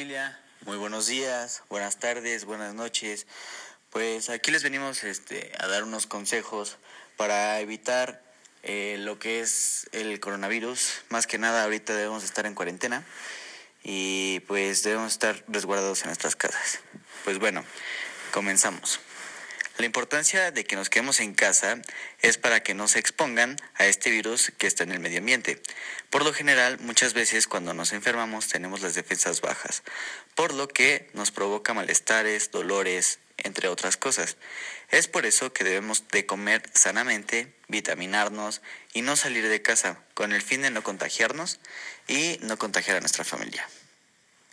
familia, muy buenos días, buenas tardes, buenas noches. Pues aquí les venimos este, a dar unos consejos para evitar eh, lo que es el coronavirus. Más que nada ahorita debemos estar en cuarentena y pues debemos estar resguardados en nuestras casas. Pues bueno, comenzamos. La importancia de que nos quedemos en casa es para que no se expongan a este virus que está en el medio ambiente. Por lo general, muchas veces cuando nos enfermamos tenemos las defensas bajas, por lo que nos provoca malestares, dolores, entre otras cosas. Es por eso que debemos de comer sanamente, vitaminarnos y no salir de casa, con el fin de no contagiarnos y no contagiar a nuestra familia.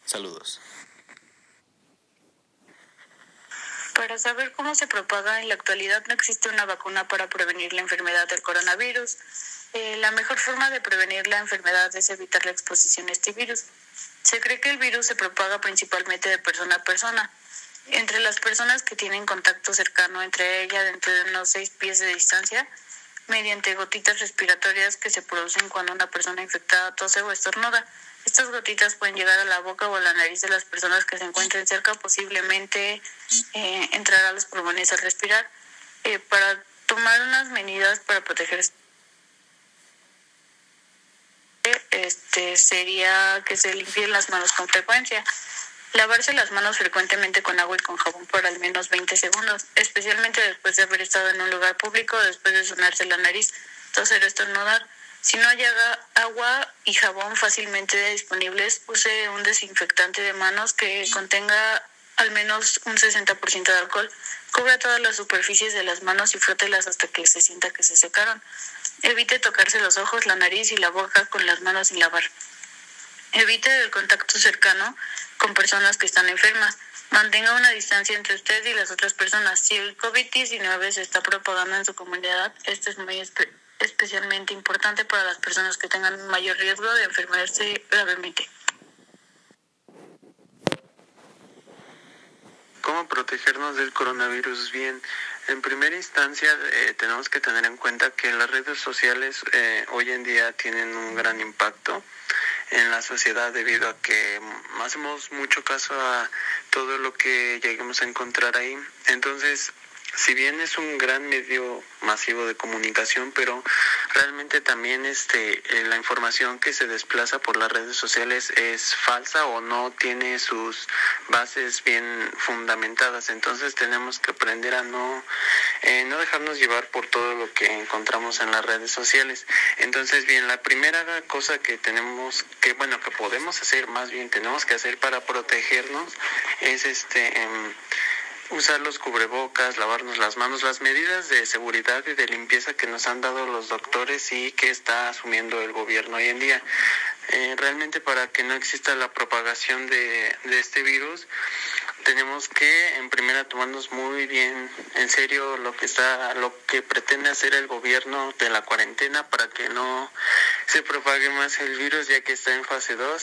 Saludos. Para saber cómo se propaga, en la actualidad no existe una vacuna para prevenir la enfermedad del coronavirus. Eh, la mejor forma de prevenir la enfermedad es evitar la exposición a este virus. Se cree que el virus se propaga principalmente de persona a persona. Entre las personas que tienen contacto cercano entre ellas dentro de unos seis pies de distancia, mediante gotitas respiratorias que se producen cuando una persona infectada tose o estornuda. Estas gotitas pueden llegar a la boca o a la nariz de las personas que se encuentren cerca, posiblemente eh, entrar a los pulmones al respirar. Eh, para tomar unas medidas para proteger este sería que se limpien las manos con frecuencia. Lavarse las manos frecuentemente con agua y con jabón por al menos 20 segundos, especialmente después de haber estado en un lugar público, después de sonarse la nariz, toser, estornudar. Si no hay agua y jabón fácilmente disponibles, use un desinfectante de manos que contenga al menos un 60% de alcohol. Cubra todas las superficies de las manos y frótelas hasta que se sienta que se secaron. Evite tocarse los ojos, la nariz y la boca con las manos sin lavar. Evite el contacto cercano con personas que están enfermas. Mantenga una distancia entre usted y las otras personas. Si el COVID-19 se está propagando en su comunidad, esto es muy especialmente importante para las personas que tengan mayor riesgo de enfermarse gravemente. ¿Cómo protegernos del coronavirus? Bien, en primera instancia eh, tenemos que tener en cuenta que las redes sociales eh, hoy en día tienen un gran impacto en la sociedad debido a que hacemos mucho caso a todo lo que lleguemos a encontrar ahí. Entonces, si bien es un gran medio masivo de comunicación, pero realmente también este eh, la información que se desplaza por las redes sociales es falsa o no tiene sus bases bien fundamentadas. Entonces tenemos que aprender a no eh, no dejarnos llevar por todo lo que encontramos en las redes sociales. Entonces, bien, la primera cosa que tenemos que bueno que podemos hacer, más bien tenemos que hacer para protegernos es este em, usar los cubrebocas, lavarnos las manos, las medidas de seguridad y de limpieza que nos han dado los doctores y que está asumiendo el gobierno hoy en día. Eh, realmente para que no exista la propagación de, de este virus, tenemos que en primera tomarnos muy bien en serio lo que está lo que pretende hacer el gobierno de la cuarentena para que no se propague más el virus ya que está en fase 2